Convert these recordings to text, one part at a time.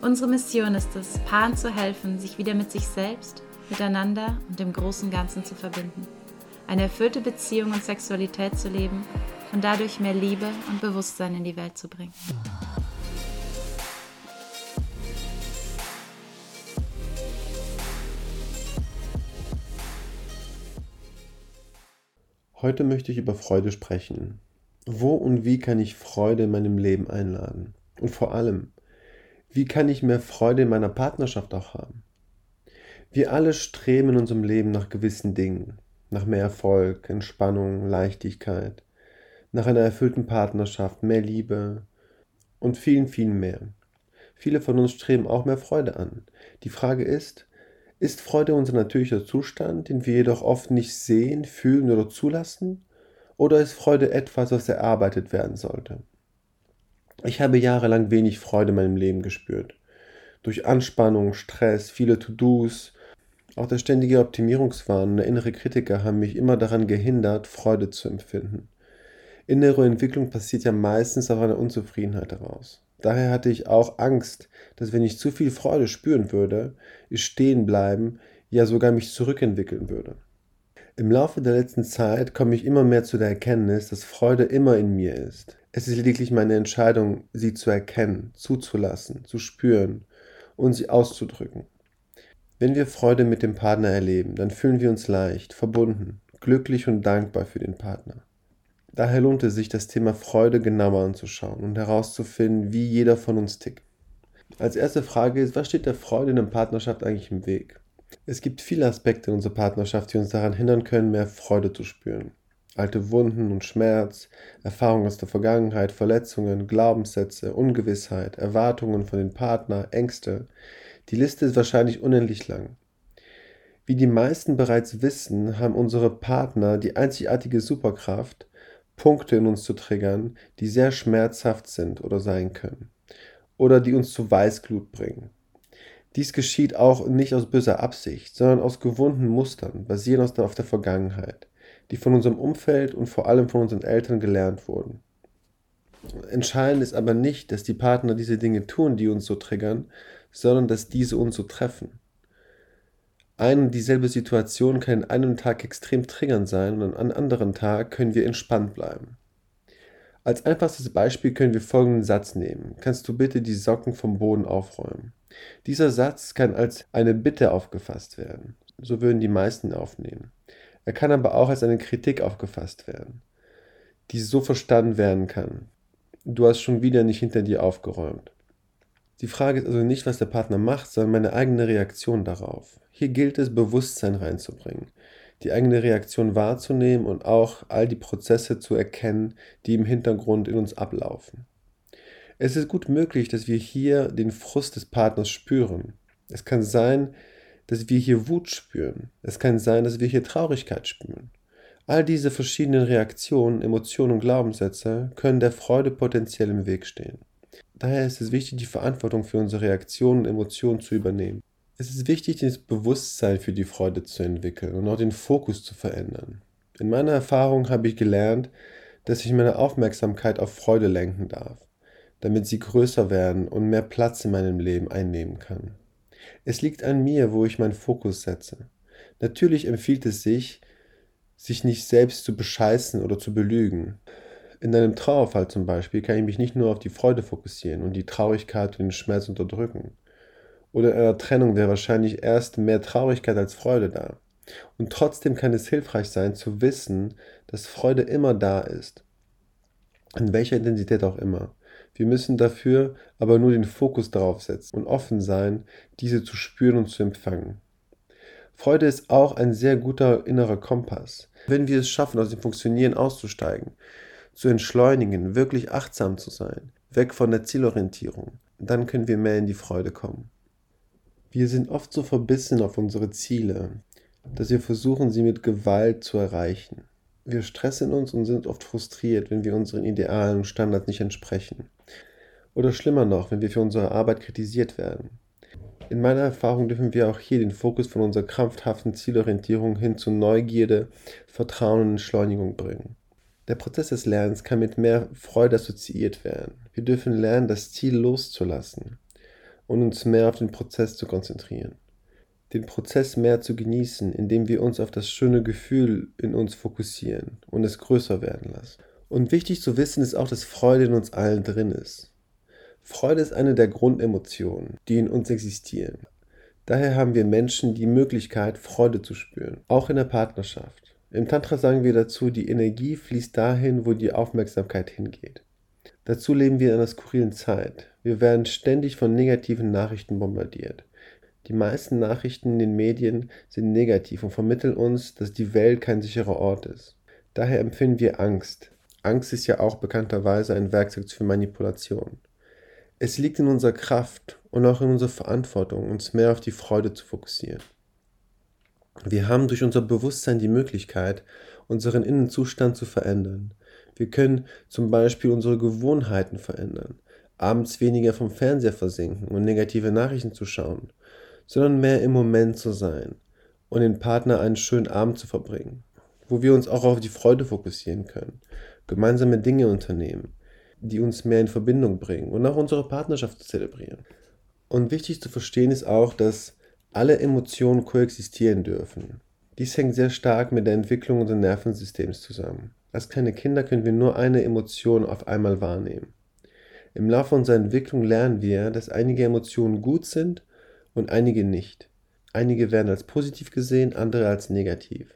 Unsere Mission ist es, Paaren zu helfen, sich wieder mit sich selbst, miteinander und dem großen Ganzen zu verbinden. Eine erfüllte Beziehung und Sexualität zu leben und dadurch mehr Liebe und Bewusstsein in die Welt zu bringen. Heute möchte ich über Freude sprechen. Wo und wie kann ich Freude in meinem Leben einladen? Und vor allem, wie kann ich mehr Freude in meiner Partnerschaft auch haben? Wir alle streben in unserem Leben nach gewissen Dingen, nach mehr Erfolg, Entspannung, Leichtigkeit, nach einer erfüllten Partnerschaft, mehr Liebe und vielen, vielen mehr. Viele von uns streben auch mehr Freude an. Die Frage ist, ist Freude unser natürlicher Zustand, den wir jedoch oft nicht sehen, fühlen oder zulassen? Oder ist Freude etwas, was erarbeitet werden sollte? Ich habe jahrelang wenig Freude in meinem Leben gespürt. Durch Anspannung, Stress, viele To-Dos, auch der ständige Optimierungswahn und der innere Kritiker haben mich immer daran gehindert, Freude zu empfinden. Innere Entwicklung passiert ja meistens aus einer Unzufriedenheit heraus. Daher hatte ich auch Angst, dass wenn ich zu viel Freude spüren würde, ich stehen bleiben, ja sogar mich zurückentwickeln würde. Im Laufe der letzten Zeit komme ich immer mehr zu der Erkenntnis, dass Freude immer in mir ist. Es ist lediglich meine Entscheidung, sie zu erkennen, zuzulassen, zu spüren und sie auszudrücken. Wenn wir Freude mit dem Partner erleben, dann fühlen wir uns leicht, verbunden, glücklich und dankbar für den Partner. Daher lohnt es sich, das Thema Freude genauer anzuschauen und herauszufinden, wie jeder von uns tickt. Als erste Frage ist, was steht der Freude in der Partnerschaft eigentlich im Weg? Es gibt viele Aspekte in unserer Partnerschaft, die uns daran hindern können, mehr Freude zu spüren. Alte Wunden und Schmerz, Erfahrungen aus der Vergangenheit, Verletzungen, Glaubenssätze, Ungewissheit, Erwartungen von den Partner, Ängste. Die Liste ist wahrscheinlich unendlich lang. Wie die meisten bereits wissen, haben unsere Partner die einzigartige Superkraft, Punkte in uns zu triggern, die sehr schmerzhaft sind oder sein können. Oder die uns zu Weißglut bringen. Dies geschieht auch nicht aus böser Absicht, sondern aus gewohnten Mustern, basierend auf der Vergangenheit, die von unserem Umfeld und vor allem von unseren Eltern gelernt wurden. Entscheidend ist aber nicht, dass die Partner diese Dinge tun, die uns so triggern, sondern dass diese uns so treffen. Eine und dieselbe Situation kann in einem Tag extrem triggernd sein und an einem anderen Tag können wir entspannt bleiben. Als einfachstes Beispiel können wir folgenden Satz nehmen. Kannst du bitte die Socken vom Boden aufräumen? Dieser Satz kann als eine Bitte aufgefasst werden. So würden die meisten aufnehmen. Er kann aber auch als eine Kritik aufgefasst werden, die so verstanden werden kann. Du hast schon wieder nicht hinter dir aufgeräumt. Die Frage ist also nicht, was der Partner macht, sondern meine eigene Reaktion darauf. Hier gilt es, Bewusstsein reinzubringen, die eigene Reaktion wahrzunehmen und auch all die Prozesse zu erkennen, die im Hintergrund in uns ablaufen. Es ist gut möglich, dass wir hier den Frust des Partners spüren. Es kann sein, dass wir hier Wut spüren. Es kann sein, dass wir hier Traurigkeit spüren. All diese verschiedenen Reaktionen, Emotionen und Glaubenssätze können der Freude potenziell im Weg stehen. Daher ist es wichtig, die Verantwortung für unsere Reaktionen und Emotionen zu übernehmen. Es ist wichtig, das Bewusstsein für die Freude zu entwickeln und auch den Fokus zu verändern. In meiner Erfahrung habe ich gelernt, dass ich meine Aufmerksamkeit auf Freude lenken darf damit sie größer werden und mehr Platz in meinem Leben einnehmen kann. Es liegt an mir, wo ich meinen Fokus setze. Natürlich empfiehlt es sich, sich nicht selbst zu bescheißen oder zu belügen. In einem Trauerfall zum Beispiel kann ich mich nicht nur auf die Freude fokussieren und die Traurigkeit und den Schmerz unterdrücken. Oder in einer Trennung wäre wahrscheinlich erst mehr Traurigkeit als Freude da. Und trotzdem kann es hilfreich sein zu wissen, dass Freude immer da ist. In welcher Intensität auch immer. Wir müssen dafür aber nur den Fokus darauf setzen und offen sein, diese zu spüren und zu empfangen. Freude ist auch ein sehr guter innerer Kompass. Wenn wir es schaffen, aus dem Funktionieren auszusteigen, zu entschleunigen, wirklich achtsam zu sein, weg von der Zielorientierung, dann können wir mehr in die Freude kommen. Wir sind oft so verbissen auf unsere Ziele, dass wir versuchen, sie mit Gewalt zu erreichen. Wir stressen uns und sind oft frustriert, wenn wir unseren Idealen und Standards nicht entsprechen. Oder schlimmer noch, wenn wir für unsere Arbeit kritisiert werden. In meiner Erfahrung dürfen wir auch hier den Fokus von unserer krampfhaften Zielorientierung hin zu Neugierde, Vertrauen und Entschleunigung bringen. Der Prozess des Lernens kann mit mehr Freude assoziiert werden. Wir dürfen lernen, das Ziel loszulassen und uns mehr auf den Prozess zu konzentrieren. Den Prozess mehr zu genießen, indem wir uns auf das schöne Gefühl in uns fokussieren und es größer werden lassen. Und wichtig zu wissen ist auch, dass Freude in uns allen drin ist. Freude ist eine der Grundemotionen, die in uns existieren. Daher haben wir Menschen die Möglichkeit, Freude zu spüren, auch in der Partnerschaft. Im Tantra sagen wir dazu, die Energie fließt dahin, wo die Aufmerksamkeit hingeht. Dazu leben wir in einer skurrilen Zeit. Wir werden ständig von negativen Nachrichten bombardiert. Die meisten Nachrichten in den Medien sind negativ und vermitteln uns, dass die Welt kein sicherer Ort ist. Daher empfinden wir Angst. Angst ist ja auch bekannterweise ein Werkzeug für Manipulation. Es liegt in unserer Kraft und auch in unserer Verantwortung, uns mehr auf die Freude zu fokussieren. Wir haben durch unser Bewusstsein die Möglichkeit, unseren Innenzustand zu verändern. Wir können zum Beispiel unsere Gewohnheiten verändern, abends weniger vom Fernseher versinken und negative Nachrichten zu schauen, sondern mehr im Moment zu sein und den Partner einen schönen Abend zu verbringen, wo wir uns auch auf die Freude fokussieren können, gemeinsame Dinge unternehmen, die uns mehr in Verbindung bringen und auch unsere Partnerschaft zu zelebrieren. Und wichtig zu verstehen ist auch, dass alle Emotionen koexistieren dürfen. Dies hängt sehr stark mit der Entwicklung unseres Nervensystems zusammen. Als kleine Kinder können wir nur eine Emotion auf einmal wahrnehmen. Im Laufe unserer Entwicklung lernen wir, dass einige Emotionen gut sind und einige nicht. Einige werden als positiv gesehen, andere als negativ.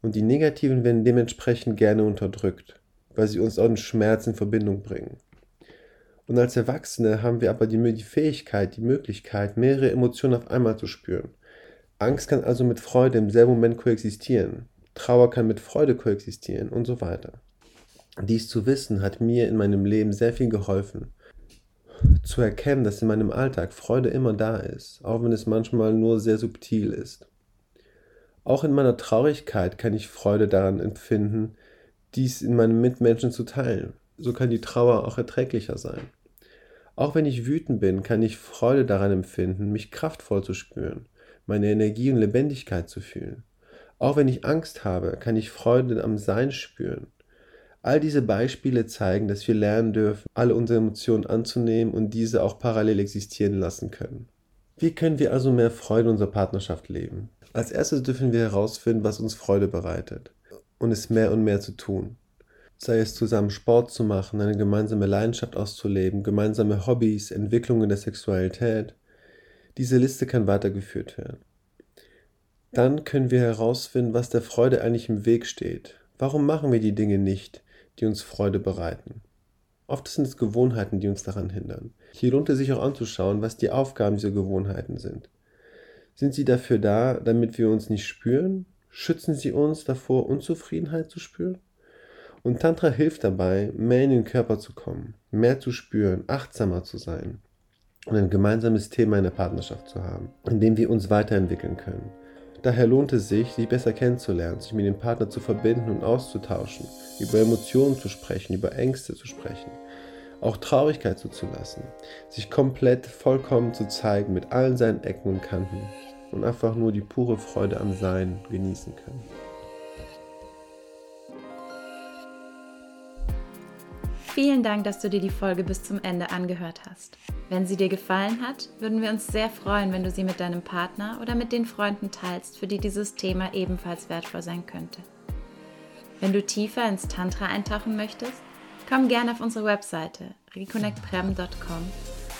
Und die negativen werden dementsprechend gerne unterdrückt weil sie uns auch einen Schmerz in Verbindung bringen. Und als Erwachsene haben wir aber die, die Fähigkeit, die Möglichkeit, mehrere Emotionen auf einmal zu spüren. Angst kann also mit Freude im selben Moment koexistieren. Trauer kann mit Freude koexistieren und so weiter. Dies zu wissen hat mir in meinem Leben sehr viel geholfen. Zu erkennen, dass in meinem Alltag Freude immer da ist, auch wenn es manchmal nur sehr subtil ist. Auch in meiner Traurigkeit kann ich Freude daran empfinden, dies in meinen Mitmenschen zu teilen. So kann die Trauer auch erträglicher sein. Auch wenn ich wütend bin, kann ich Freude daran empfinden, mich kraftvoll zu spüren, meine Energie und Lebendigkeit zu fühlen. Auch wenn ich Angst habe, kann ich Freude am Sein spüren. All diese Beispiele zeigen, dass wir lernen dürfen, alle unsere Emotionen anzunehmen und diese auch parallel existieren lassen können. Wie können wir also mehr Freude in unserer Partnerschaft leben? Als erstes dürfen wir herausfinden, was uns Freude bereitet und es mehr und mehr zu tun. Sei es zusammen Sport zu machen, eine gemeinsame Leidenschaft auszuleben, gemeinsame Hobbys, Entwicklungen der Sexualität. Diese Liste kann weitergeführt werden. Dann können wir herausfinden, was der Freude eigentlich im Weg steht. Warum machen wir die Dinge nicht, die uns Freude bereiten? Oft sind es Gewohnheiten, die uns daran hindern. Hier lohnt es sich auch anzuschauen, was die Aufgaben dieser Gewohnheiten sind. Sind sie dafür da, damit wir uns nicht spüren schützen sie uns davor, Unzufriedenheit zu spüren. Und Tantra hilft dabei, mehr in den Körper zu kommen, mehr zu spüren, achtsamer zu sein und ein gemeinsames Thema in der Partnerschaft zu haben, in dem wir uns weiterentwickeln können. Daher lohnt es sich, sich besser kennenzulernen, sich mit dem Partner zu verbinden und auszutauschen, über Emotionen zu sprechen, über Ängste zu sprechen, auch Traurigkeit zuzulassen, sich komplett vollkommen zu zeigen mit allen seinen Ecken und Kanten und einfach nur die pure Freude am Sein genießen können. Vielen Dank, dass du dir die Folge bis zum Ende angehört hast. Wenn sie dir gefallen hat, würden wir uns sehr freuen, wenn du sie mit deinem Partner oder mit den Freunden teilst, für die dieses Thema ebenfalls wertvoll sein könnte. Wenn du tiefer ins Tantra eintauchen möchtest, komm gerne auf unsere Webseite reconnectprem.com.